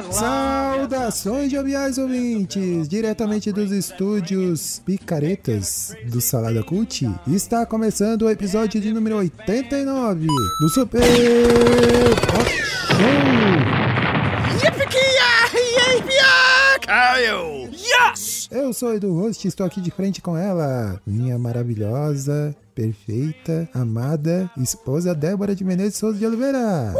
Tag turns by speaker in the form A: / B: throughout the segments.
A: Saudações joviais ouvintes, diretamente dos estúdios Picaretas do Salada Cult. Está começando o episódio de número 89 do Super Pop
B: Caio! Yes!
A: Show. Eu sou Edu Host, estou aqui de frente com ela, minha maravilhosa, perfeita, amada esposa Débora de Menezes Souza de Oliveira.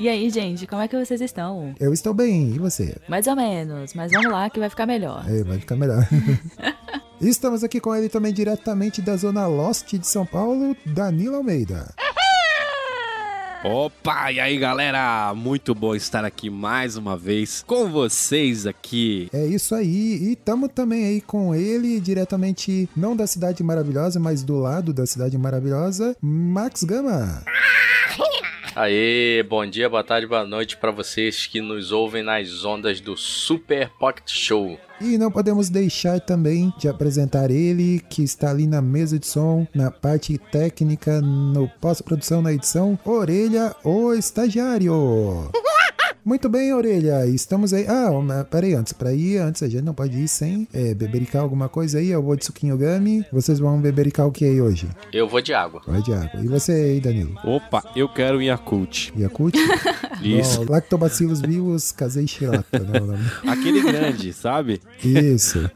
C: E aí, gente, como é que vocês estão?
A: Eu estou bem, e você?
C: Mais ou menos, mas vamos lá que vai ficar melhor.
A: É, vai ficar melhor. Estamos aqui com ele também diretamente da Zona Lost de São Paulo, Danilo Almeida.
D: Opa, e aí galera, muito bom estar aqui mais uma vez com vocês aqui.
A: É isso aí, e estamos também aí com ele, diretamente não da Cidade Maravilhosa, mas do lado da Cidade Maravilhosa, Max Gama.
E: Aê, bom dia, boa tarde, boa noite para vocês que nos ouvem nas ondas do Super Pocket Show.
A: E não podemos deixar também de apresentar ele, que está ali na mesa de som, na parte técnica, no pós-produção, na edição, Orelha, o estagiário. Muito bem, Orelha, estamos aí. Ah, mas peraí, antes, pra ir, antes a gente não pode ir sem é, bebericar alguma coisa aí. Eu vou de suquinho gami. Vocês vão bebericar o que aí hoje?
E: Eu vou de água.
A: Vai de água. E você aí, Danilo?
D: Opa, eu quero Yakult.
A: Yakult?
D: Isso.
A: Não, lactobacilos vivos, casei xilata. Não, não.
D: Aquele grande, sabe?
A: Isso.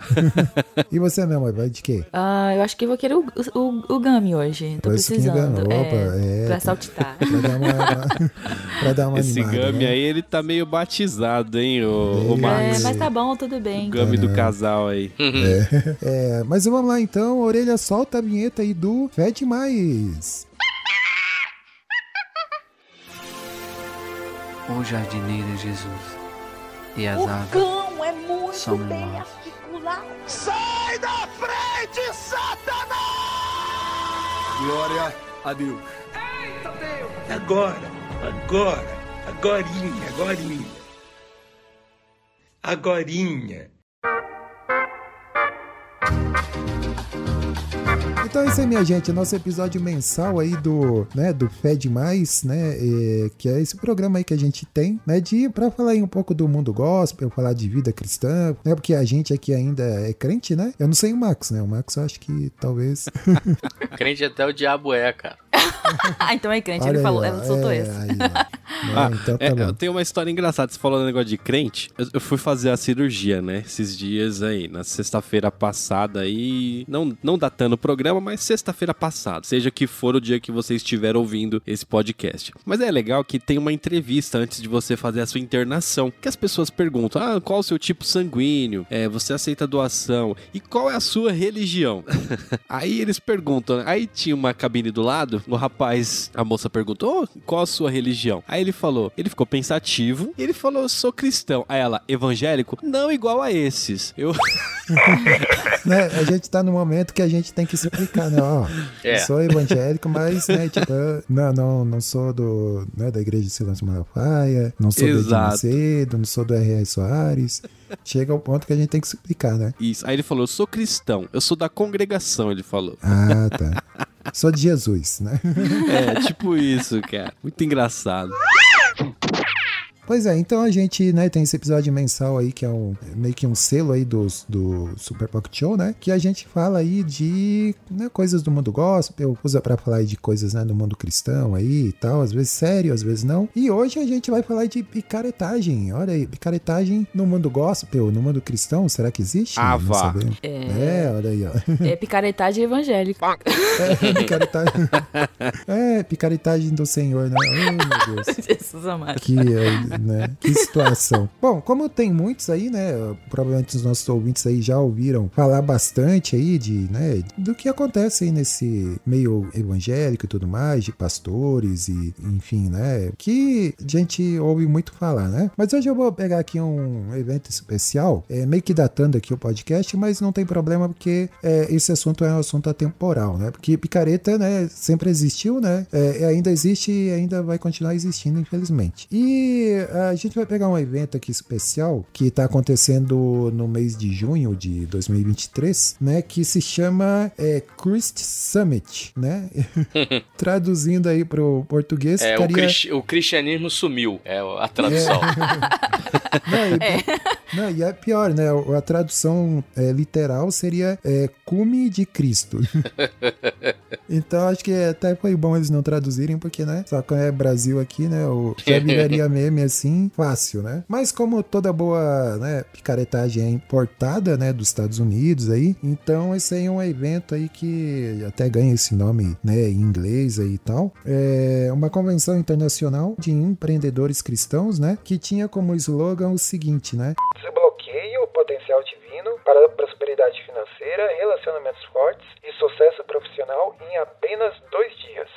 A: e você, meu amor, vai de quê?
C: Ah, eu acho que vou querer o, o, o Gami hoje. Tô
A: Vai suquinho
C: precisando.
A: Gami. Opa,
C: é,
A: é,
C: pra
A: tá.
C: saltitar.
A: Pra dar uma, pra dar uma
D: Esse
A: animada,
D: Gami
A: né?
D: aí, ele tá meio batizado, hein, o, o
A: É,
D: Max.
C: É, mas tá bom, tudo bem.
D: O Gami do casal aí.
A: É, mas vamos lá então, Orelha, solta a vinheta aí do Fede Mais.
F: O jardineiro é Jesus e as
G: O
F: aves
G: cão é muito
F: Somos
G: bem
F: nós.
G: articulado.
B: Sai da frente, Satanás!
H: Glória a Deus. Agora, agora, agorinha, agorinha. Agorinha.
A: Então é isso aí, minha gente, nosso episódio mensal aí do, né, do Fed Mais, né, é, que é esse programa aí que a gente tem, né, de para falar aí um pouco do mundo gospel, falar de vida cristã, né, porque a gente aqui ainda é crente, né? Eu não sei o Max, né? O Max eu acho que talvez
E: Crente até o diabo é, cara.
C: ah, então é crente,
A: Olha
C: ele
A: aí,
C: falou, ela soltou
A: é,
C: esse.
A: aí.
D: Ah,
A: então tá
D: é,
A: bom.
D: eu tenho uma história engraçada. Você falou do negócio de crente. Eu, eu fui fazer a cirurgia, né? Esses dias aí, na sexta-feira passada aí. Não, não datando o programa, mas sexta-feira passada. Seja que for o dia que você estiver ouvindo esse podcast. Mas é legal que tem uma entrevista antes de você fazer a sua internação. Que as pessoas perguntam: ah, qual o seu tipo sanguíneo? É, você aceita doação? E qual é a sua religião? aí eles perguntam. né? Aí tinha uma cabine do lado. O rapaz, a moça perguntou: oh, qual a sua religião? Aí ele falou, ele ficou pensativo e ele falou: Eu sou cristão. Aí ela, evangélico? Não igual a esses. Eu.
A: Né, a gente tá no momento que a gente tem que se explicar, né? Ó,
E: É.
A: eu sou evangélico, mas, né, tipo, eu- não, não, não sou do, né, da igreja de Silêncio Malafaia, não sou do Edir
D: Exato.
A: Macedo, não sou do R.R. Soares. Chega ao ponto que a gente tem que explicar, né?
D: Isso. Aí ele falou: Eu sou cristão. Eu sou da congregação, ele falou.
A: Ah, tá. Sou de Jesus, né?
D: É, tipo isso, cara. Muito engraçado.
A: Pois é, então a gente, né, tem esse episódio mensal aí, que é um, meio que um selo aí do, do Super Pocket Show, né? Que a gente fala aí de né, coisas do mundo gospel, usa pra falar aí de coisas, né, do mundo cristão aí e tal, às vezes sério, às vezes não. E hoje a gente vai falar de picaretagem, olha aí, picaretagem no mundo gospel, no mundo cristão, será que existe?
D: Ah,
A: Não
D: vá.
A: sabemos.
C: É,
A: É, olha aí, ó.
C: é picaretagem evangélica.
A: É, picaretagem. É, picaretagem do Senhor, né? Oh, meu Deus.
C: Jesus amado.
A: Que, é, né? Que situação. Bom, como tem muitos aí, né? Provavelmente os nossos ouvintes aí já ouviram falar bastante aí de, né? Do que acontece aí nesse meio evangélico e tudo mais, de pastores e, enfim, né? Que a gente ouve muito falar, né? Mas hoje eu vou pegar aqui um evento especial, é, meio que datando aqui o podcast, mas não tem problema porque é, esse assunto é um assunto atemporal, né? Porque picareta, né? Sempre existiu, né? É, ainda existe e ainda vai continuar existindo, infelizmente. E a gente vai pegar um evento aqui especial que está acontecendo no mês de junho de 2023, né? Que se chama é, Christ Summit, né? Traduzindo aí pro português,
E: É, o,
A: ficaria...
E: cris- o cristianismo sumiu, é a tradução.
A: Não, e, não, e é pior, né? A tradução é, literal seria é, cume de Cristo. então acho que até foi bom eles não traduzirem, porque, né? Só que é Brasil aqui, né? O, já viraria meme assim, fácil, né? Mas como toda boa né, picaretagem é importada, né? Dos Estados Unidos aí, então esse aí é um evento aí que até ganha esse nome, né? Em inglês aí e tal. É uma convenção internacional de empreendedores cristãos, né? Que tinha como slogan o seguinte, né? Desbloqueie o potencial divino para a prosperidade financeira, relacionamentos fortes e sucesso profissional em apenas dois dias.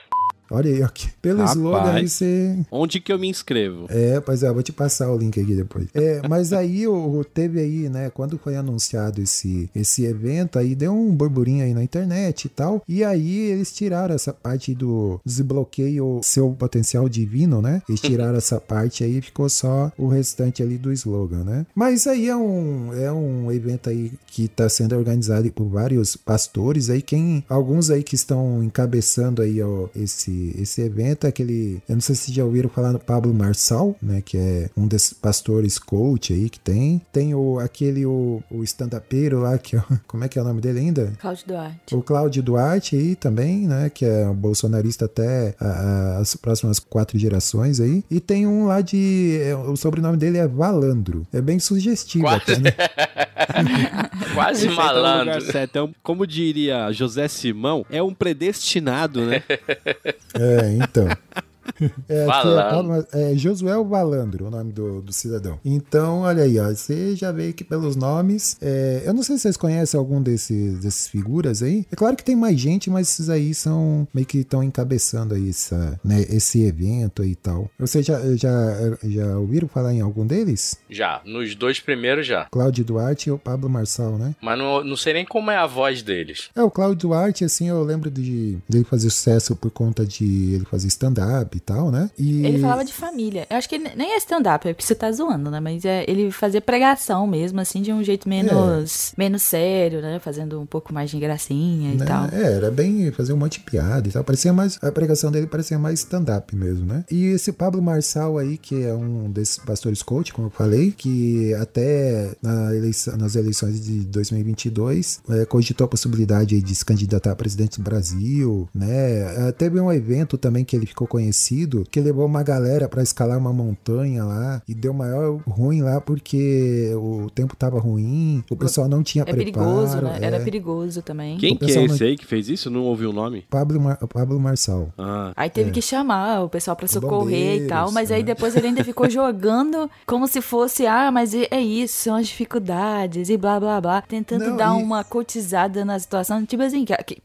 A: Olha aí, que- pelo
D: Rapaz.
A: slogan aí você
D: Onde que eu me inscrevo?
A: é, pois é, eu vou te passar o link aqui depois. É, mas aí o, o- teve aí, né, quando foi anunciado esse, esse evento, aí deu um burburinho aí na internet e tal. E aí eles tiraram essa parte do desbloqueio seu potencial divino, né? Eles tiraram essa parte aí e ficou só o restante ali do slogan, né? Mas aí é um, é um evento aí que tá sendo organizado por vários pastores aí, quem, alguns aí que estão encabeçando aí ó, esse, esse evento, é aquele, eu não sei se já ouviram falar no Pablo Marçal, né, que é um desses pastores coach aí que tem, tem o, aquele, o, o stand-upeiro lá, que é, como é que é o nome dele ainda?
C: Cláudio Duarte.
A: O Cláudio Duarte aí também, né? Que é um bolsonarista até a- a- as próximas quatro gerações aí. E tem um lá de. é, o sobrenome dele é Valandro. É bem sugestivo
E: Quase.
A: até, né?
E: Quase
D: lugar
E: malandro.
D: certo. Então, como diria José Simão, é um predestinado, né?
A: É, então. É, que é. Paulo- é Josué Valandro, o nome do, do cidadão. Então, olha aí, ó, você já veio aqui pelos nomes. É, eu não sei se vocês conhecem algum desses, desses figuras aí. É claro que tem mais gente, mas esses aí são meio que estão encabeçando aí essa, né, esse evento aí e tal. Vocês já, já, já ouviram falar em algum deles?
E: Já, nos dois primeiros já.
A: Cláudio Duarte e o Pablo Marçal, né?
E: Mas não, não sei nem como é a voz deles.
A: É, o Cláudio Duarte, assim, eu lembro de dele fazer sucesso por conta de ele fazer stand-up e tal, né? E...
C: Ele falava de família. Eu acho que ele nem é stand-up, é porque você tá zoando, né? Mas é, ele fazia pregação mesmo, assim, de um jeito menos, menos sério, né? Fazendo um pouco mais de gracinha e
A: né?
C: tal.
A: É, era bem fazer um monte de piada e tal. Parecia mais. A pregação dele parecia mais stand-up mesmo, né? E esse Pablo Marçal aí, que é um desses pastores coach, como eu falei, que até na eleição- nas eleições de 2022 é, cogitou a possibilidade de se candidatar a presidente do Brasil, né? É, teve um evento também que ele ficou conhecido, que levou uma galera pra escalar uma montanha lá e deu maior ruim lá porque o tempo tava ruim, o pessoal não tinha
C: É
A: preparo.
C: perigoso, né? Era
A: é.
C: perigoso também.
D: Quem que é esse
A: não-
D: aí que fez isso? Não ouvi o nome?
A: Pablo, Mar- Pablo Marçal.
D: Ah,
C: Aí teve que chamar o pessoal pra socorrer
A: Bombeiros,
C: e tal, mas aí
A: né?
C: depois ele ainda ficou jogando como se fosse, ah, mas é é isso, são as dificuldades e blá blá blá, tentando
A: Não,
C: dar
A: e-
C: uma cotizada na situação, tipo assim, que, que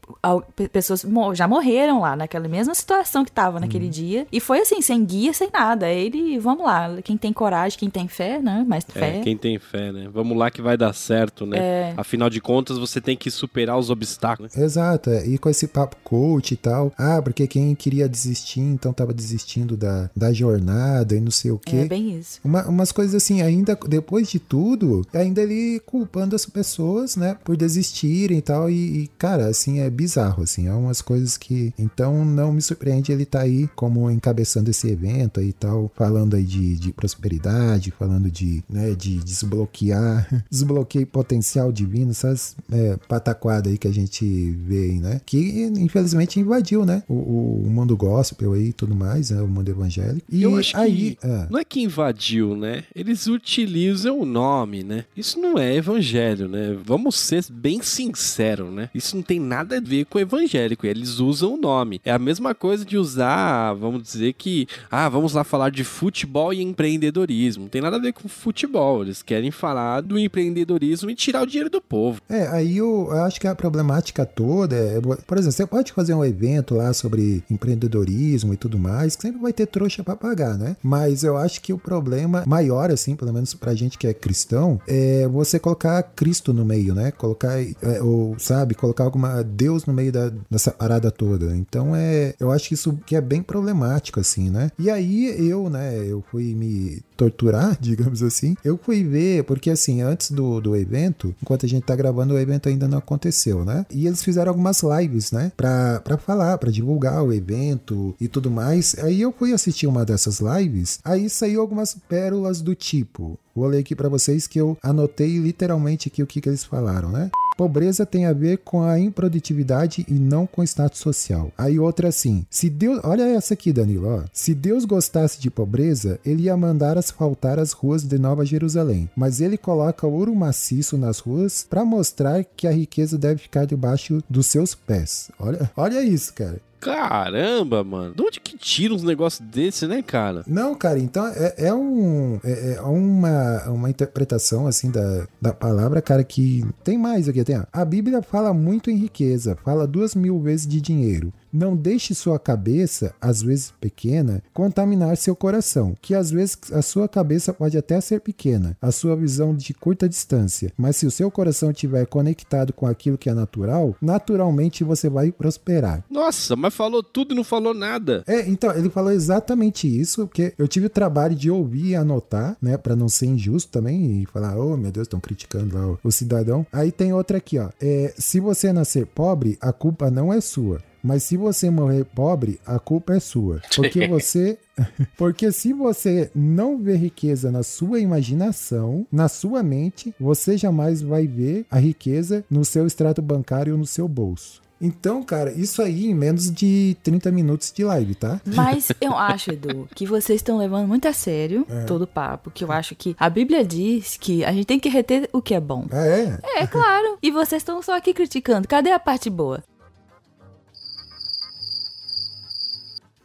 C: pe- pessoas mo- já morreram lá naquela mesma situação que tava naquele dia, e foi assim, sem guia, sem nada. Ele, vamos lá, quem tem coragem, quem tem fé, né? Mais fé.
D: é, quem tem fé, né? Vamos lá que vai dar certo, né?
C: É.
D: Afinal de contas, você tem que superar os obstáculos.
A: Exato, é. e com esse papo coach e tal. Ah, porque quem queria desistir, então tava desistindo da, da jornada e não sei o
C: É
A: quê.
C: bem isso.
A: Uma- umas coisas assim, ainda depois de tudo, ainda ele culpando as pessoas, né, por desistirem e tal. E, e, cara, assim, é bizarro, assim, é umas coisas que. Então não me surpreende ele tá aí como encabeçando esse evento aí e tal, falando aí de, de prosperidade, falando de, né, de desbloquear, desbloqueio potencial divino, essas é, pataquadas aí que a gente vê aí, né? Que infelizmente invadiu, né? O, o- o mundo gospel aí e tudo mais, né? O mundo evangélico. E
D: Eu acho
A: aí.
D: que
A: ah.
D: não é que invadiu, né? Eles utilizam o nome, né? Isso não é evangelho, né? Vamos ser bem sinceros, né? Isso não tem nada a ver com evangélico. Eles usam o nome. É a mesma coisa de usar vamos dizer que, ah, vamos lá falar de futebol e empreendedorismo. Tem nada a ver com futebol. Eles querem falar do empreendedorismo e tirar o dinheiro do povo.
A: É, aí eu, eu acho que a problemática toda é, por exemplo, você pode fazer um evento lá sobre empreendedorismo e tudo mais, que sempre vai ter trouxa pra pagar, né? Mas eu acho que o problema maior, assim, pelo menos pra gente que é cristão, é você colocar Cristo no meio, né? Colocar, é, ou sabe, colocar alguma Deus no meio da, dessa parada toda. Então é, eu acho que isso que é bem problemático, assim, né? E aí eu, né, eu fui me torturar, digamos assim, eu fui ver, porque assim, antes do, do evento, enquanto a gente tá gravando, o evento ainda não aconteceu, né? E eles fizeram algumas lives, né? Pra, pra falar, pra divulgar o evento e tudo mais. Aí eu fui assistir uma dessas lives, aí saiu algumas pérolas do tipo. Vou ler aqui para vocês que eu anotei literalmente aqui o que, que eles falaram, né? Pobreza tem a ver com a improdutividade e não com status social. Aí outra assim, se Deus, olha essa aqui, Danilo, ó. Se Deus gostasse de pobreza, ele ia mandar asfaltar as ruas de Nova Jerusalém, mas ele coloca ouro maciço nas ruas para mostrar que a riqueza deve ficar debaixo dos seus pés. Olha, olha isso, cara.
D: Caramba, mano. De onde que tira uns negócios desse, né, cara?
A: Não, cara, então é, é um, é, é, uma, uma interpretação, assim, da, da palavra, cara, que tem mais aqui. Tem, a Bíblia fala muito em riqueza, fala duas mil vezes de dinheiro. Não deixe sua cabeça, às vezes pequena, contaminar seu coração, que às vezes a sua cabeça pode até ser pequena, a sua visão de curta distância, mas se o seu coração estiver conectado com aquilo que é natural, naturalmente você vai prosperar.
D: Nossa, mas falou tudo e não falou nada.
A: É, então, ele falou exatamente isso, porque eu tive o trabalho de ouvir e anotar, né, para não ser injusto também e falar, oh meu Deus, estão criticando lá o, o, cidadão. Aí tem outra aqui, ó, é, se você nascer pobre, a culpa não é sua. Mas se você morrer pobre, a culpa é sua. Porque você. Porque se você não vê riqueza na sua imaginação, na sua mente, você jamais vai ver a riqueza no seu extrato bancário ou no seu bolso. Então, cara, isso aí em menos de 30 minutos de live, tá?
C: Mas eu acho, Edu, que vocês estão levando muito a sério é. todo o papo. Que eu acho que a Bíblia diz que a gente tem que reter o que é bom.
A: É?
C: É, claro. E vocês estão só aqui criticando. Cadê a parte boa?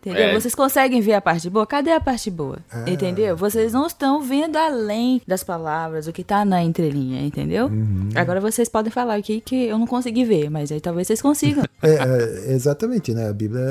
C: Entendeu? É. Vocês conseguem ver a parte boa? Cadê a parte boa? Ah. Entendeu? Vocês não estão vendo além das palavras, o que tá na entrelinha, entendeu? Uhum. Agora vocês podem falar aqui que eu não consegui ver, mas aí talvez vocês consigam.
A: é, é, exatamente, né? A Bíblia,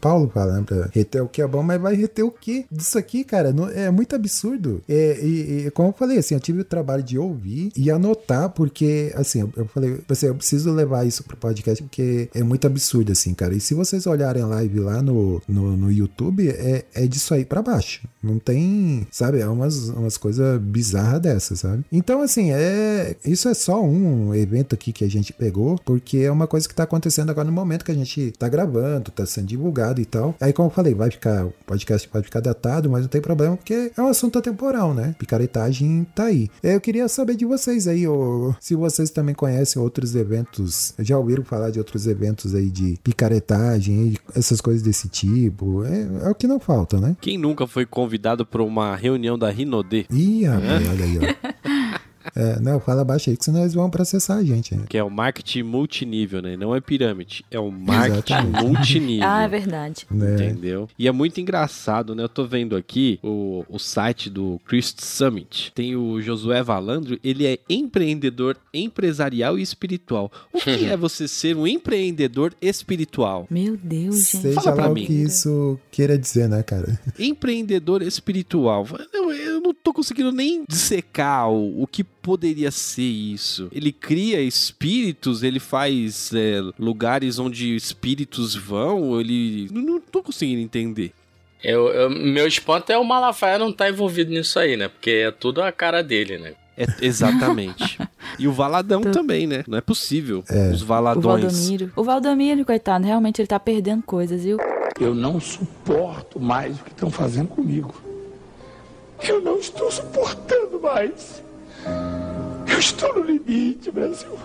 A: Paulo fala, né? Reter o que é bom, mas vai reter o que disso aqui, cara? Não, é muito absurdo. É, e, e, como eu falei, assim, eu tive o trabalho de ouvir e anotar, porque, assim, eu, eu falei, assim, eu preciso levar isso pro podcast, porque é muito absurdo, assim, cara. E se vocês olharem a live lá no, no no YouTube é, é disso aí para baixo. Não tem, sabe, é umas, umas coisas bizarras dessas, sabe? Então, assim, é isso é só um evento aqui que a gente pegou, porque é uma coisa que tá acontecendo agora no momento que a gente tá gravando, tá sendo divulgado e tal. Aí, como eu falei, vai ficar, o podcast pode ficar datado, mas não tem problema, porque é um assunto atemporal, né? Picaretagem tá aí. Eu queria saber de vocês aí, ou, se vocês também conhecem outros eventos, já ouviram falar de outros eventos aí de picaretagem, essas coisas desse tipo, é, é, o que não falta, né?
D: Quem nunca foi convidado para uma reunião da Rinode?
A: Ih, rapaz, é? olha aí, ó. É, não, fala baixo aí que senão eles vão processar a gente. Né?
D: Que é o marketing multinível, né? Não é pirâmide, é o marketing Exatamente. multinível.
C: ah, é verdade.
D: É. Entendeu? E é muito engraçado, né? Eu tô vendo aqui o, o site do Christ Summit. Tem o Josué Valandro, ele é empreendedor empresarial e espiritual. O que é você ser um empreendedor espiritual?
C: Meu Deus, gente.
A: Seja Fala lá o mim. que isso queira dizer, né, cara?
D: Empreendedor espiritual. Eu, eu não tô conseguindo nem dissecar o, o que poderia ser isso? Ele cria espíritos, ele faz é, lugares onde espíritos vão, ele. Não, não tô conseguindo entender.
E: Eu, eu, meu espanto é o Malafaia não tá envolvido nisso aí, né? Porque é tudo a cara dele, né?
D: É, exatamente. e o Valadão também, né? Não é possível. É. Os Valadões.
C: O Valdomiro. O Valdomiro, coitado, realmente ele tá perdendo coisas, viu?
H: Eu não suporto mais o que estão fazendo comigo. Eu não estou suportando mais. Eu estou no limite, Brasil.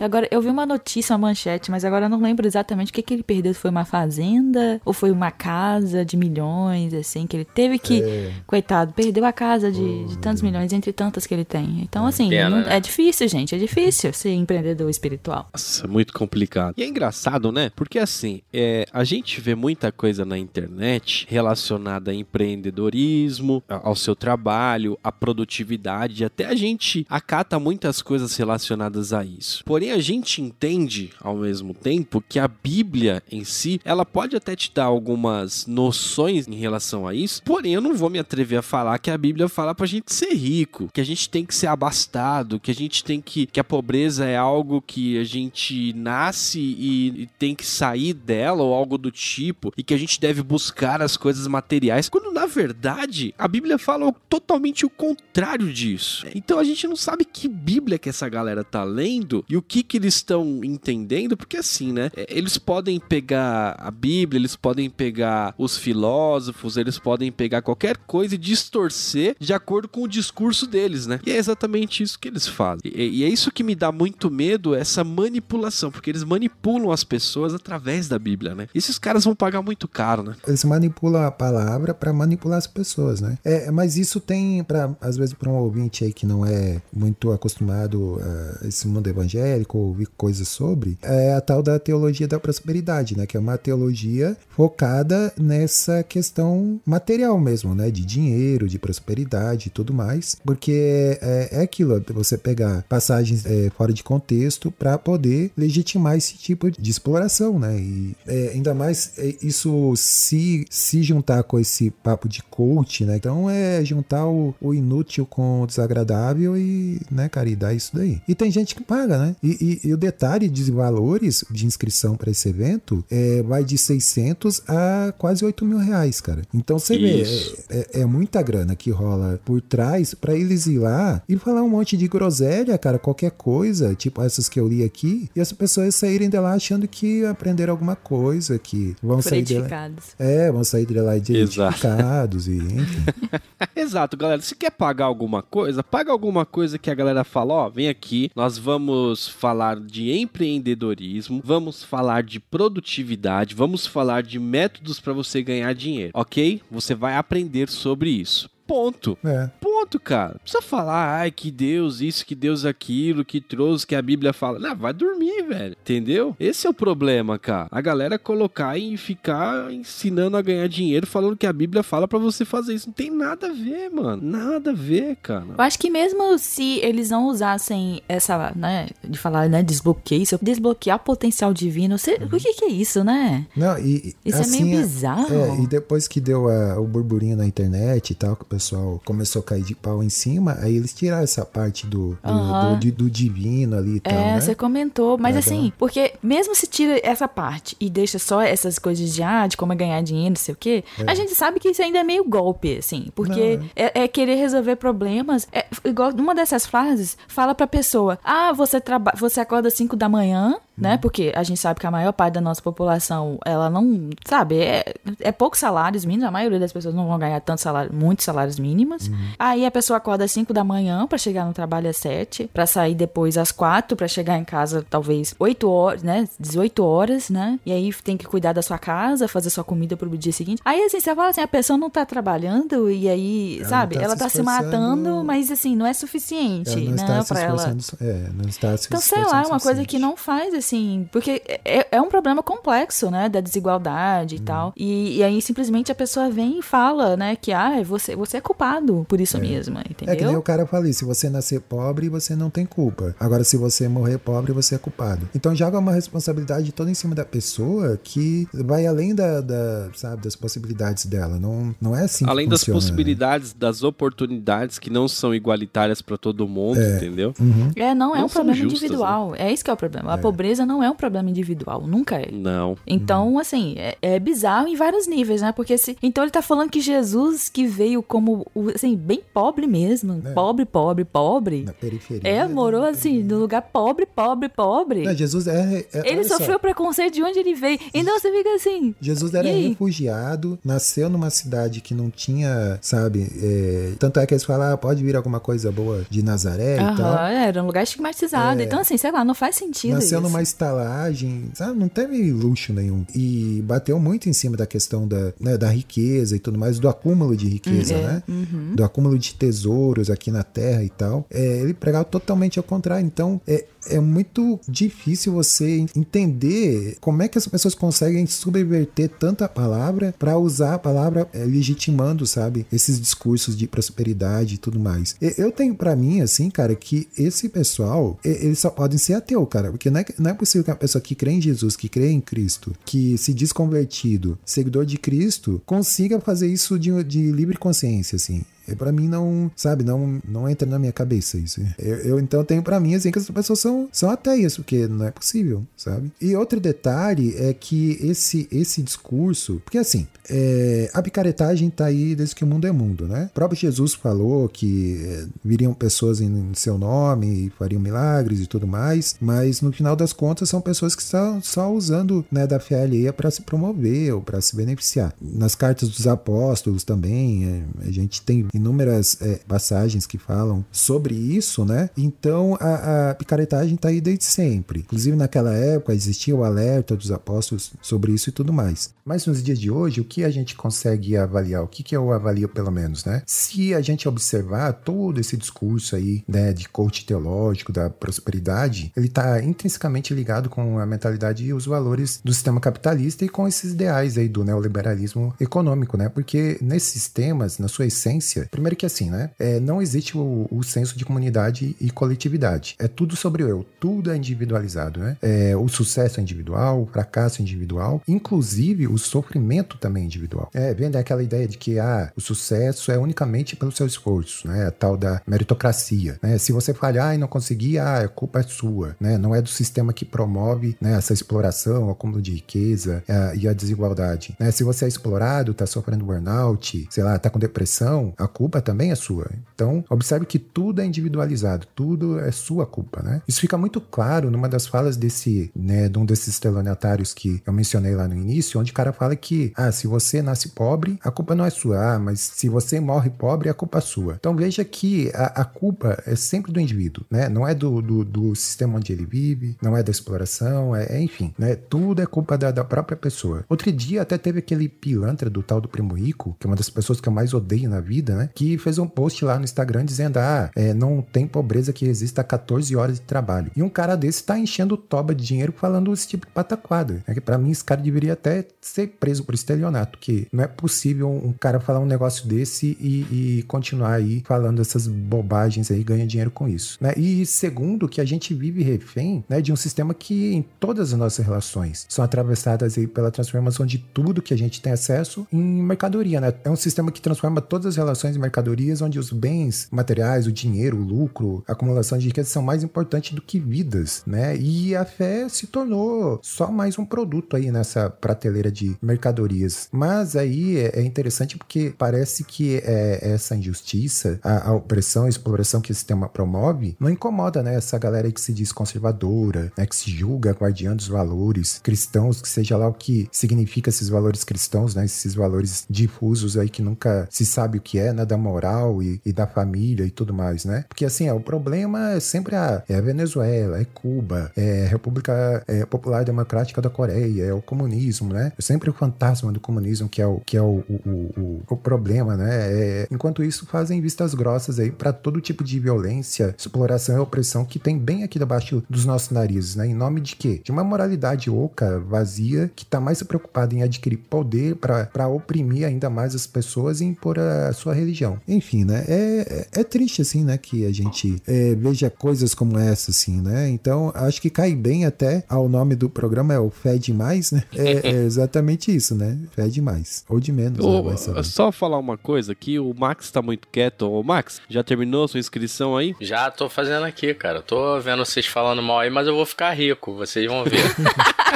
C: Agora, eu vi uma notícia, uma manchete, mas agora eu não lembro exatamente o que, que ele perdeu. Se foi uma fazenda ou foi uma casa de milhões, assim, que ele teve que.
A: É.
C: Coitado, perdeu a casa de, de tantos milhões, entre tantas que ele tem. Então, assim,
E: Pena,
C: não-
E: né?
C: é difícil, gente. É difícil ser empreendedor espiritual.
D: Nossa, muito complicado. E é engraçado, né? Porque assim, é, a gente vê muita coisa na internet relacionada a empreendedorismo, ao seu trabalho, à produtividade, até a gente acata muitas coisas relacionadas a isso. Porém, a gente entende ao mesmo tempo que a Bíblia em si, ela pode até te dar algumas noções em relação a isso, porém eu não vou me atrever a falar que a Bíblia fala pra gente ser rico, que a gente tem que ser abastado, que a gente tem que que a pobreza é algo que a gente nasce e, e tem que sair dela ou algo do tipo, e que a gente deve buscar as coisas materiais, quando na verdade a Bíblia fala totalmente o contrário disso. Então a gente não sabe que Bíblia que essa galera tá lendo e o que que eles estão entendendo, porque assim, né? é, Eles podem pegar a Bíblia, eles podem pegar os filósofos, eles podem pegar qualquer coisa e distorcer de acordo com o discurso deles, né? E é exatamente isso que eles falam. E, e é isso que me dá muito medo, essa manipulação, porque eles manipulam as pessoas através da Bíblia, né? E esses caras vão pagar muito caro, né?
A: Eles manipulam a palavra para manipular as pessoas, né? É, mas isso tem, pra, às vezes, para um ouvinte aí que não é muito acostumado a esse mundo evangélico, ouvir coisas sobre, é a tal da teologia da prosperidade, né? Que é uma teologia focada nessa questão material mesmo, né? De dinheiro, de prosperidade e tudo mais. Porque é, é aquilo, você pegar passagens é, fora de contexto para poder legitimar esse tipo de exploração, né? E é, ainda mais é, isso se, se juntar com esse papo de coach, né? Então é juntar o, o inútil com o desagradável e, né, cara, e dar isso daí. E tem gente que paga, né? E, e- e o detalhe de valores de inscrição para esse evento é, vai de 600 a quase 8 mil reais, cara. Então você vê, é, é- é muita grana que rola por trás para eles ir lá e falar um monte de groselha, cara, qualquer coisa, tipo essas que eu li aqui, e as pessoas saírem de lá achando que aprenderam alguma coisa, que vão sair de lá. É, vão sair de lá identificados e enfim.
D: Exato, galera. Se quer pagar alguma coisa, paga alguma coisa que a galera fala, ó, vem aqui, nós vamos falar de empreendedorismo, vamos falar de produtividade, vamos falar de métodos para você ganhar dinheiro, ok? Você vai aprender sobre isso. Ponto.
A: É.
D: Ponto, cara. Não precisa falar, ai, que Deus isso, que Deus aquilo, que trouxe, que a Bíblia fala. Não, vai dormir, velho. Entendeu? Esse é o problema, cara. A galera colocar e ficar ensinando a ganhar dinheiro falando que a Bíblia fala pra você fazer isso. Não tem nada a ver, mano. Nada a ver, cara.
C: Eu acho que mesmo se eles não usassem essa, né, de falar, né, desbloqueio, se eu desbloquear potencial divino, você, o que que é isso, né?
A: Não, e,
C: Isso é meio
A: assim,
C: bizarro.
A: É, e depois que deu a- o burburinho na internet e tal, que o pessoal começou a cair de pau em cima, aí eles tiraram essa parte do, do,
C: Aham.
A: do, do divino ali e tal,
C: É,
A: né?
C: você comentou, mas
A: É,
C: assim, porque mesmo se tira essa parte e deixa só essas coisas de, ah, de como é ganhar dinheiro, não sei o quê, a gente sabe que isso ainda é meio golpe, assim, porque é, é querer resolver problemas. É, igual uma dessas frases fala pra pessoa, ah, você, traba você acorda às 5 da manhã, né? Porque a gente sabe que a maior parte da nossa população, ela não, sabe, é, é poucos salários mínimos, a maioria das pessoas não vão ganhar tanto salário, muitos salários mínimos. Aí a pessoa acorda às 5 da manhã pra chegar no trabalho às 7, pra sair depois às 4, pra chegar em casa talvez 8 horas, né? 18 horas, né? E aí tem que cuidar da sua casa, fazer sua comida pro dia seguinte. Aí assim, você fala assim, a pessoa não tá trabalhando e aí,
A: Ela
C: sabe?
A: tá
C: ela
A: se
C: tá se matando, mas assim, não é suficiente,
A: Ela não
C: né? pra ela.
A: É, não está se
C: Então, sei lá, é uma coisa que não faz, assim, porque é, é um problema complexo, né, da desigualdade
A: Uhum.
C: e tal. E, e aí, simplesmente, a pessoa vem e fala, né, que, ah, você, você é culpado por isso mesmo, entendeu?
A: É que nem o cara falou, se você nascer pobre, você não tem culpa. Agora, se você morrer pobre, você é culpado. Então joga uma responsabilidade toda em cima da pessoa que vai além da, da, sabe, das possibilidades dela. Não, não é assim que
D: Além das
A: funciona, né?
D: possibilidades, das oportunidades que não são igualitárias pra todo mundo, entendeu?
A: Uhum.
C: É, não é
D: Não
C: um
D: são
C: problema
D: justas, né?
C: individual. É isso que é o problema. A pobreza riqueza não é um problema individual, nunca é.
D: Não.
C: Então, assim, é, é bizarro em vários níveis, né? Porque se. Então ele tá falando que Jesus, que veio como, assim, bem pobre mesmo.
A: É.
C: Pobre, pobre, pobre.
A: Na periferia.
C: É, morou assim, no lugar pobre, pobre, pobre.
A: Não, Jesus é. é
C: Ele
A: olha só,
C: sofreu preconceito de onde ele veio. Então você fica assim.
A: Jesus era
C: E
A: refugiado, nasceu numa cidade que não tinha, sabe? é, tanto é que eles falam, ah, pode vir alguma coisa boa de Nazaré e
C: Aham,
A: tal.
C: era um lugar estigmatizado.
A: É.
C: Então, assim, sei lá, não faz sentido.
A: Nasceu
C: isso.
A: numa estalagem, sabe? Não teve luxo nenhum. E bateu muito em cima da questão da, né, da riqueza e tudo mais, do acúmulo de riqueza,
C: Hum, é.
A: né?
C: Uhum.
A: Do acúmulo de tesouros aqui na terra e tal. É, ele pregava totalmente ao contrário. Então, é, é muito difícil você entender como é que as pessoas conseguem subverter tanta palavra para usar a palavra é, legitimando, sabe? Esses discursos de prosperidade e tudo mais. E- Eu tenho pra mim, assim, cara, que esse pessoal, e- eles só podem ser ateu, cara, porque não é, não é possível que uma pessoa que crê em Jesus, que crê em Cristo, que se diz convertido, seguidor de Cristo, consiga fazer isso de, de livre consciência, assim. É, Pra mim não, sabe, não, não entra na minha cabeça isso. Eu, eu, então tenho pra mim assim que as pessoas são, são ateias, porque não é possível, sabe? E outro detalhe é que esse esse discurso, porque assim, é, a picaretagem tá aí desde que o mundo é mundo, né? O próprio Jesus falou que é, viriam pessoas em, em seu nome e fariam milagres e tudo mais, mas no final das contas são pessoas que estão só usando né, da fé alheia para se promover ou para se beneficiar. Nas cartas dos apóstolos também, é, a gente tem inúmeras é, passagens que falam sobre isso, né? Então a, a picaretagem tá aí desde sempre. Inclusive naquela época existia o alerta dos apóstolos sobre isso e tudo mais. Mas nos dias de hoje, o que a gente consegue avaliar? O que, que eu avalio pelo menos, né? Se a gente observar todo esse discurso aí, né, de coach teológico, da prosperidade, ele tá intrinsecamente ligado com a mentalidade e os valores do sistema capitalista e com esses ideais aí do neoliberalismo econômico, né? Porque nesses sistemas, na sua essência, primeiro que assim, né? É, não existe o, o senso de comunidade e coletividade. É tudo sobre o eu, tudo é individualizado, né? É, o sucesso é individual, o fracasso é individual, inclusive o sofrimento também é individual. É, vendo aquela ideia de que ah, o sucesso é unicamente pelo seu esforço, né? A tal da meritocracia, né? Se você falhar e não conseguir, ah, a culpa é sua, né? Não é do sistema que promove né, essa exploração, o acúmulo de riqueza ah, e a desigualdade, né? Se você é explorado, tá sofrendo burnout, sei lá, tá com depressão, a culpa também é sua. Então, observe que tudo é individualizado, tudo é sua culpa, né? Isso fica muito claro numa das falas desse, né, de um desses estelionatários que eu mencionei lá no início, onde o cara fala que, ah, se você nasce pobre, a culpa não é sua, ah, mas se você morre pobre, a culpa é sua. Então veja que a, a culpa é sempre do indivíduo, né? Não é do, do, do sistema onde ele vive, não é da exploração, é, é, enfim, né? Tudo é culpa da, da própria pessoa. Outro dia até teve aquele pilantra do tal do Primo Rico, que é uma das pessoas que eu mais odeio na vida, né? Que fez um post lá no Instagram dizendo: ah, é, não tem pobreza que resista a 14 horas de trabalho. E um cara desse tá enchendo toba de dinheiro falando esse tipo de pataquada. Né? Que pra mim, esse cara deveria até ser preso por estelionato, que não é possível um cara falar um negócio desse e, e continuar aí falando essas bobagens aí, ganha dinheiro com isso. Né? E segundo, que a gente vive refém né, de um sistema que em todas as nossas relações são atravessadas aí pela transformação de tudo que a gente tem acesso em mercadoria, né? É um sistema que transforma todas as relações em mercadorias, onde os bens materiais, o dinheiro, o lucro, a acumulação de riqueza são mais importantes do que vidas, né? E a fé se tornou só mais um produto aí nessa prateleira de mercadorias. Mas aí é é interessante porque parece que é, essa injustiça, a, a opressão, a exploração que esse sistema promove, não incomoda, né? Essa galera que se diz conservadora, né? Que se julga guardiã dos valores cristãos, que seja lá o que significa esses valores cristãos, né? Esses valores difusos aí que nunca se sabe o que é, né? Da moral e, e da família e tudo mais, né? Porque assim, é, o problema é sempre a, é a Venezuela, é Cuba, é a República é, Popular Democrática da Coreia, é o comunismo, né? É sempre o fantasma do comunismo que é o, que é o, o, o, o problema, né? É, enquanto isso, fazem vistas grossas aí para todo tipo de violência, exploração e opressão que tem bem aqui debaixo dos nossos narizes, né? Em nome de quê? De uma moralidade oca, vazia, que tá mais preocupada em adquirir poder para oprimir ainda mais as pessoas e impor a sua religião. Enfim, né? É, é, é triste, assim, né? Que a gente é, veja coisas como essa, assim, né? Então, acho que cai bem até ao nome do programa, é o Fé Demais, né? É, é exatamente isso, né? Fé demais. Ou de menos,
D: Ô,
A: né? Vai saber.
D: só falar uma coisa aqui, o Max tá muito quieto. Ô, Max, já terminou sua inscrição aí?
E: Já tô fazendo aqui, cara. Tô vendo vocês falando mal aí, mas eu vou ficar rico. Vocês vão ver.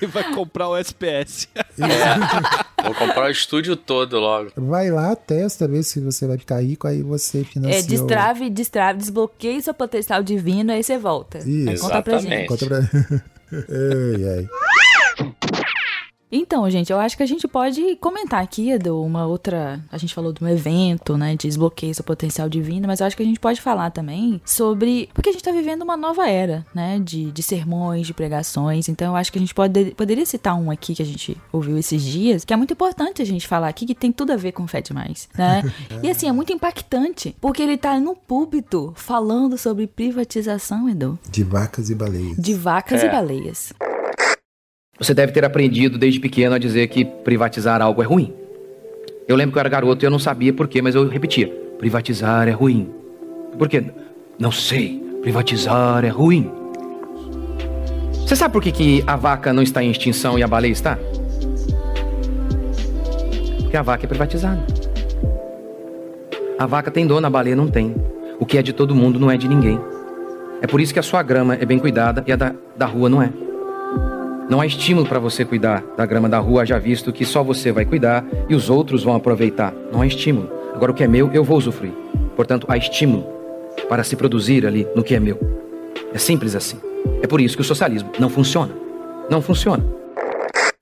D: E vai comprar o SPS.
E: É, vou comprar o estúdio todo logo.
A: Vai lá, testa, vê se você vai ficar rico, aí você financia.
C: É, destrave, destrave, desbloqueie seu potencial divino, aí você volta.
A: Isso.
C: Aí Conta pra gente.
E: Exatamente.
A: Conta pra... ai, ai.
C: Então, gente, eu acho que a gente pode comentar aqui de uma outra. A gente falou de um evento, né? De desbloqueio seu potencial divino, mas eu acho que a gente pode falar também sobre. Porque a gente tá vivendo uma nova era, né? De, de sermões, de pregações. Então, eu acho que a gente pode, poderia citar um aqui que a gente ouviu esses dias, que é muito importante a gente falar aqui, que tem tudo a ver com fé demais, né? e assim, é muito impactante, porque ele tá no púlpito falando sobre privatização, Edu,
A: De vacas e baleias.
C: de vacas
E: É.
C: e baleias.
I: Você deve ter aprendido desde pequeno a dizer que privatizar algo é ruim. Eu lembro que eu era garoto e eu não sabia por quê, mas eu repetia: privatizar é ruim. Por quê? Não sei. Privatizar é ruim. Você sabe por que, que a vaca não está em extinção e a baleia está? Porque a vaca é privatizada. A vaca tem dono, a baleia não tem. O que é de todo mundo não é de ninguém. É por isso que a sua grama é bem cuidada e a da, da rua não é. Não há estímulo para você cuidar da grama da rua, já visto que só você vai cuidar e os outros vão aproveitar. Não há estímulo. Agora, o que é meu, eu vou usufruir. Portanto, há estímulo para se produzir ali no que é meu. É simples assim. É por isso que o socialismo não funciona. Não funciona.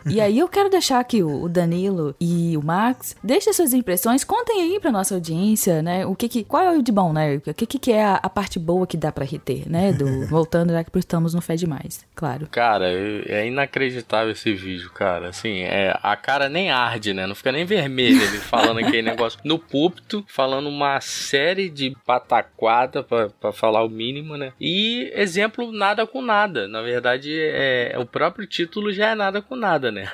C: E aí eu quero deixar que o Danilo e o Max deixem suas impressões, contem aí pra nossa audiência, né? O que que, qual é o de bom, né? O que que, é a, a parte boa que dá pra reter, né? Do, voltando já que estamos no Fé Demais, claro.
E: Cara, é inacreditável esse vídeo, cara. Assim, é, a cara nem arde, né? Não fica nem vermelha ele falando aquele negócio no púlpito, falando uma série de pataquada pra, pra falar o mínimo, né? E exemplo nada com nada. Na verdade, é, o próprio título já é nada com nada, né? ね。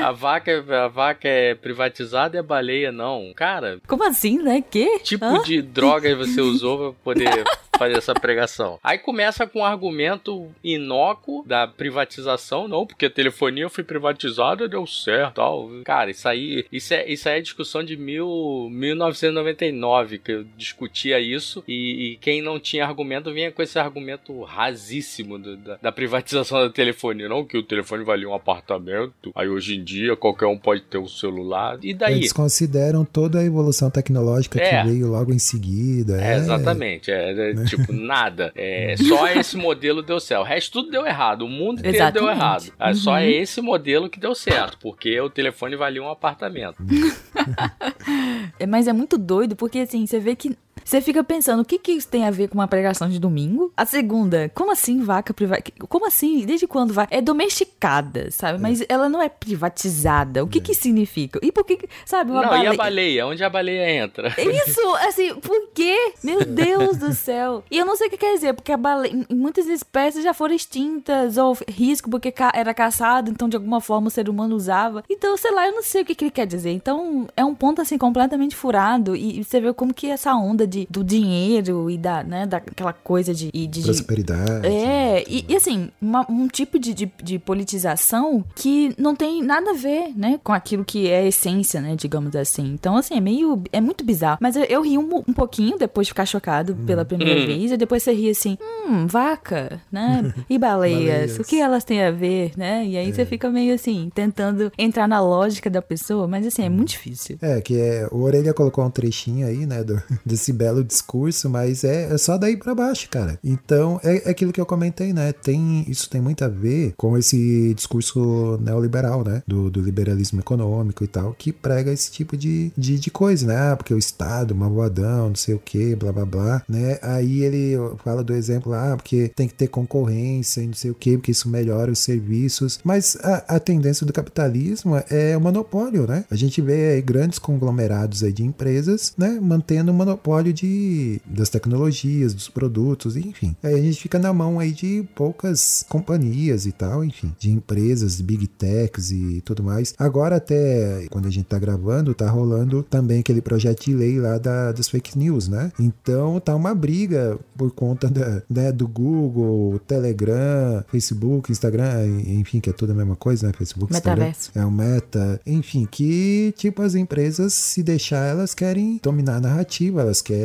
E: A, vaca, é- a vaca é privatizada e a baleia não. Cara,
C: Como assim, né? Que?
E: tipo
C: Hã?
E: de droga você usou pra poder fazer essa pregação? Aí começa com um argumento inócuo da privatização, não, porque a telefonia foi privatizada, deu certo, tal. Cara, isso aí, isso é, isso aí é discussão de mil, 1999 que eu discutia isso e, e quem não tinha argumento vinha com esse argumento rasíssimo do- da, da privatização da telefonia, não que o telefone valia um apartamento, aí hoje em dia qualquer um pode ter um celular. E daí?
A: Eles consideram toda a evolução tecnológica
E: É.
A: que veio logo em seguida.
E: É, exatamente. É, é, tipo, nada. É, só esse modelo deu certo. O resto tudo deu errado. O mundo inteiro deu
C: Exatamente.
E: errado. É, Só
C: Uhum.
E: é esse modelo que deu certo. Porque o telefone valia um apartamento.
C: É, Mas é muito doido, porque assim, você vê que. Você fica pensando, o que que isso tem a ver com uma pregação de domingo? A segunda, como assim vaca privada? Como assim? Desde quando vai? É domesticada, sabe? Mas ela não é privatizada. O que que significa? E por que, sabe, uma
E: Não, e a baleia? Onde a baleia entra?
C: Isso, assim, por quê? Meu Deus do céu. E eu não sei o que quer dizer, porque a baleia, muitas espécies já foram extintas, ou risco porque era caçado, então de alguma forma o ser humano usava. Então, sei lá, eu não sei o que, que ele quer dizer. Então, é um ponto, assim, completamente furado. E, e você vê como que essa onda de, do dinheiro e da, né, daquela coisa de... de, de
A: Prosperidade.
C: é, e, e assim, uma- um tipo de, de, de politização que não tem nada a ver, né, com aquilo que é a essência, né, digamos assim. Então, assim, é meio, é muito bizarro. Mas eu, eu ri um, um pouquinho depois de ficar chocado pela primeira
E: Hum.
C: vez, e depois você ri assim, hum, vaca, né, e baleias,
A: Baleias.
C: o que elas têm a ver, né, e aí você fica meio assim, tentando entrar na lógica da pessoa, mas assim, é muito difícil.
A: É, que é, o Orelha colocou um trechinho aí, né, do- desse belo discurso, mas é, é só daí pra baixo, cara. Então, é, é aquilo que eu comentei, né, tem, isso tem muito a ver com esse discurso neoliberal, né, do, do liberalismo econômico e tal, que prega esse tipo de, de, de coisa, né, ah, porque o Estado, malvadão, não sei o que, blá, blá, blá, né, aí ele fala do exemplo, ah, porque tem que ter concorrência e não sei o que, porque isso melhora os serviços, mas a, a tendência do capitalismo é o monopólio, né? A gente vê aí grandes conglomerados aí de empresas, né, mantendo o monopólio de das tecnologias, dos produtos, enfim. Aí a gente fica na mão aí de poucas companhias e tal, enfim, de empresas, big techs e tudo mais. Agora até quando a gente tá gravando, tá rolando também aquele projeto de lei lá da, das fake news, né? Então tá uma briga por conta da, né, do Google, Telegram, Facebook, Instagram, enfim, que é tudo a mesma coisa, né? Facebook,
C: Metaverso.
A: Instagram. É o Meta, enfim, que tipo as empresas se deixar, elas querem dominar a narrativa, elas querem,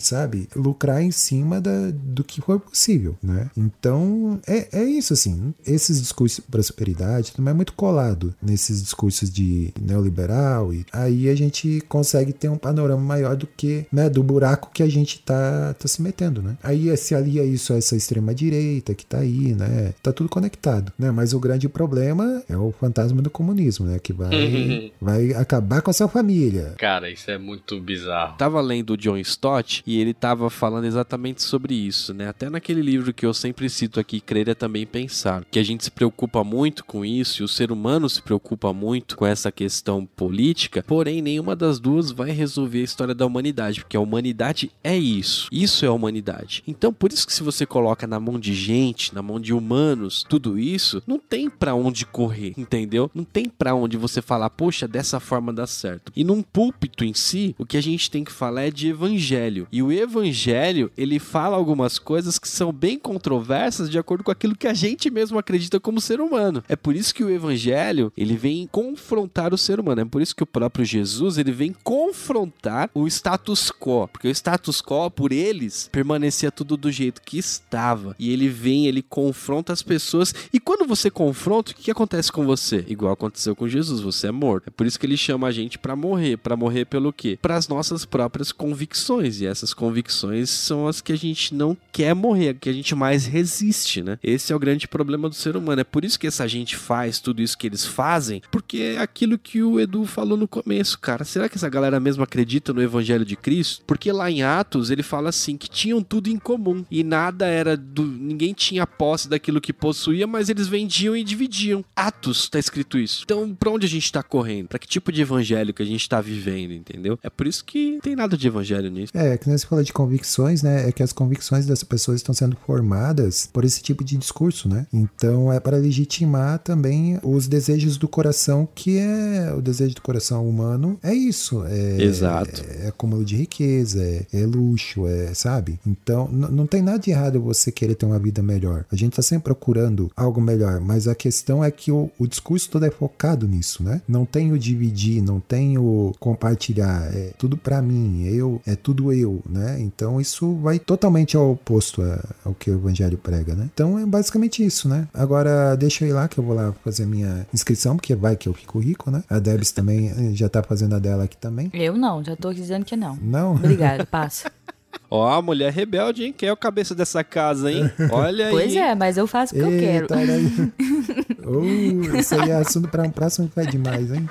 A: sabe, lucrar em cima da, do que for possível, né? Então é, é isso assim, esses discursos de prosperidade também é muito colado nesses discursos de neoliberal e aí a gente consegue ter um panorama maior do que, né, do buraco que a gente tá, tá se metendo, né? Aí se alia isso a essa extrema direita que tá aí, né? Tá tudo conectado, né? Mas o grande problema é o fantasma do comunismo, né? Que vai, vai acabar com a sua família.
E: Cara, isso é muito bizarro.
D: Tava lendo o John Stott e ele tava falando exatamente sobre isso, né? Até naquele livro que eu sempre cito aqui, Crer é também pensar, que a gente se preocupa muito com isso e o ser humano se preocupa muito com essa questão política, porém nenhuma das duas vai resolver a história da humanidade, porque a humanidade é isso. Isso é a humanidade. Então, por isso que se você coloca na mão de gente, na mão de humanos, tudo isso, não tem para onde correr, entendeu? Não tem para onde você falar, poxa, dessa forma dá certo. E num púlpito em si, o que a gente tem que falar é de evangelho. E o evangelho, ele fala algumas coisas que são bem controversas de acordo com aquilo que a gente mesmo acredita como ser humano. É por isso que o evangelho, ele vem confrontar o ser humano. É por isso que o próprio Jesus, ele vem confrontar o status quo, porque o status quo por eles permanecia tudo do jeito que estava. E ele vem, ele confronta as pessoas. E quando você confronta, o que, que acontece com você? Igual aconteceu com Jesus, você é morto. É por isso que ele chama a gente para morrer, para morrer pelo quê? Para as nossas próprias convicções. E essas convicções são as que a gente não quer morrer, que a gente mais resiste, né? Esse é o grande problema do ser humano. É por isso que essa gente faz tudo isso que eles fazem, porque é aquilo que o Edu falou no começo, cara. Será que essa galera mesmo acredita no evangelho de Cristo? Porque lá em Atos ele fala assim que tinham tudo em comum e nada era do ninguém tinha posse daquilo que possuía, mas eles vendiam e dividiam. Atos tá escrito isso. Então, para onde a gente tá correndo? Para que tipo de evangelho que a gente tá vivendo, entendeu? É por isso que tem nada de evangelho nisso.
A: É, que nem você fala de convicções, né? É que as convicções das pessoas estão sendo formadas por esse tipo de discurso, né? Então é para legitimar também os desejos do coração, que é o desejo do coração humano, é isso. É,
D: Exato.
A: É, é acúmulo de riqueza, é, é luxo, é, sabe? Então não tem nada de errado você querer ter uma vida melhor. A gente tá sempre procurando algo melhor, mas a questão é que o, o discurso todo é focado nisso, né? Não tem o dividir, não tem o compartilhar, é tudo para mim, eu, é tudo eu, né? Então isso vai totalmente ao oposto ao que o evangelho prega, né? Então é basicamente isso, né? Agora deixa eu ir lá que eu vou lá fazer minha inscrição, porque vai que eu fico rico, né? A Debs também eh, já tá fazendo a dela aqui também.
C: Eu não, já tô dizendo que não.
A: Não?
C: Obrigado, passa.
D: Ó, a mulher rebelde, hein? Quem é o cabeça dessa casa, hein? Olha
C: Pois
D: aí.
C: é, mas eu faço o que eu quero.
A: Eita, olha aí. Uh, isso aí é assunto para um próximo Fé Demais, hein?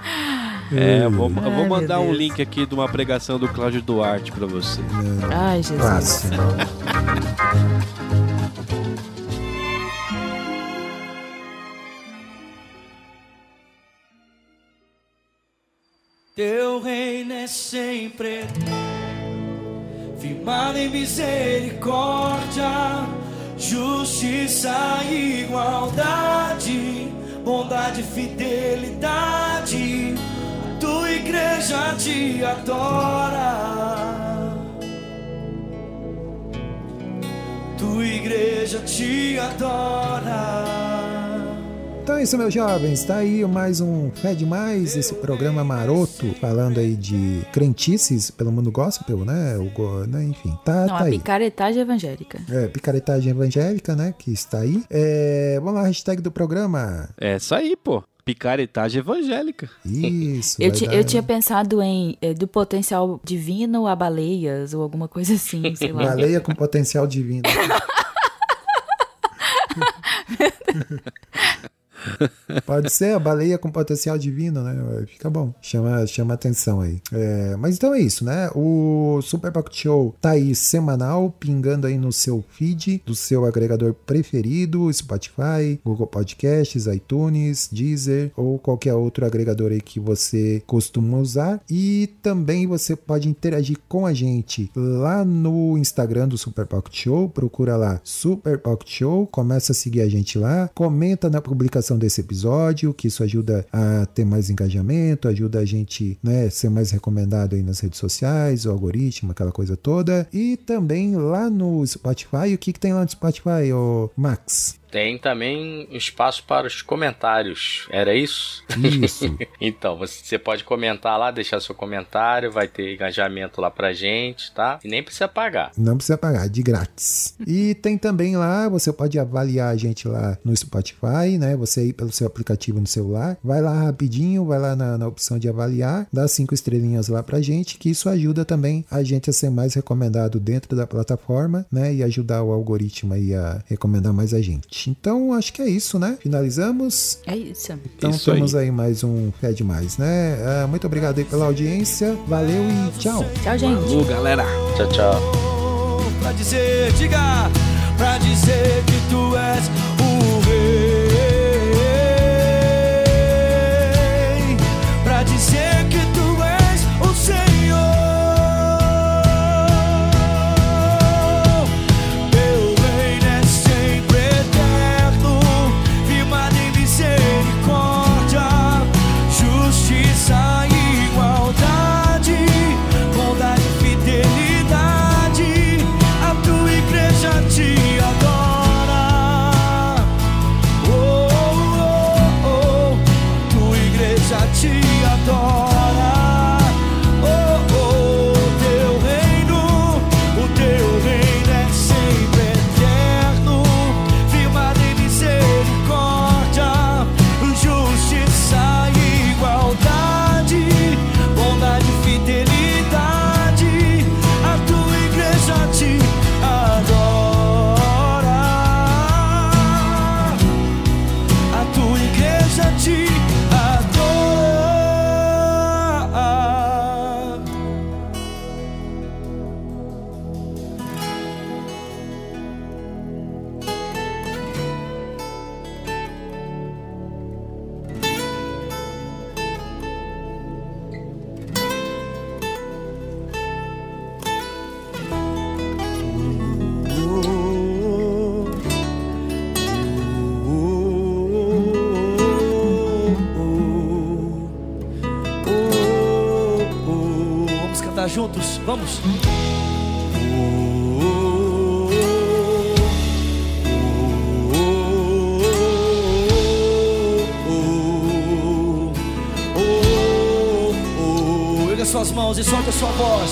D: É, eu vou, eu vou mandar um link aqui de uma pregação do Cláudio Duarte pra você.
C: Ai, Jesus.
A: Fácil.
J: Teu reino é sempre firmado em misericórdia, justiça e igualdade, bondade e fidelidade. Tua igreja te adora. Tua igreja te adora.
A: Então é isso, meus jovens. Tá aí mais um Fé Demais, esse programa maroto, falando aí de crentices pelo mundo gospel, né? O, né? Enfim, tá,
C: Não,
A: tá
C: a
A: aí.
C: picaretagem evangélica.
A: É, picaretagem evangélica, né? Que está aí. É, vamos lá, hashtag do programa.
D: É isso aí, pô. Picaretagem evangélica.
A: Isso.
C: Eu, ti-
A: dar-
C: eu tinha pensado em eh, do potencial divino a baleias ou alguma coisa assim, sei lá.
A: Baleia com potencial divino. Pode ser a baleia com potencial divino, né? Fica bom. Chama, chama atenção aí. É, mas então é isso, né? O Super Pocket Show tá aí semanal, pingando aí no seu feed, do seu agregador preferido, Spotify, Google Podcasts, iTunes, Deezer ou qualquer outro agregador aí que você costuma usar. E também você pode interagir com a gente lá no Instagram do Super Pocket Show. Procura lá Super Pocket Show, começa a seguir a gente lá, comenta na publicação desse episódio, que isso ajuda a ter mais engajamento, ajuda a gente né, ser mais recomendado aí nas redes sociais, o algoritmo, aquela coisa toda. E também lá no Spotify, o que, que tem lá no Spotify, ô Max?
E: Tem também espaço para os comentários. Era isso?
A: Isso.
E: então, você pode comentar lá, deixar seu comentário, vai ter engajamento lá pra gente, tá? E nem precisa pagar.
A: Não precisa pagar, de grátis. E tem também lá, você pode avaliar a gente lá no Spotify, né? Você aí pelo seu aplicativo no celular. Vai lá rapidinho, vai lá na, na opção de avaliar, dá cinco estrelinhas lá pra gente, que isso ajuda também a gente a ser mais recomendado dentro da plataforma, né? E ajudar o algoritmo aí a recomendar mais a gente. Então, acho que é isso, né? Finalizamos.
C: É isso.
A: Então,
D: Isso
A: temos aí. mais um Fé Demais, né? Ah, muito obrigado aí pela audiência. Valeu e tchau.
C: Tchau, gente.
D: Falou, galera.
E: Tchau, tchau.
J: Pra dizer, diga, pra dizer que tu és o mãos e solta sua voz.